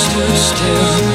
stood still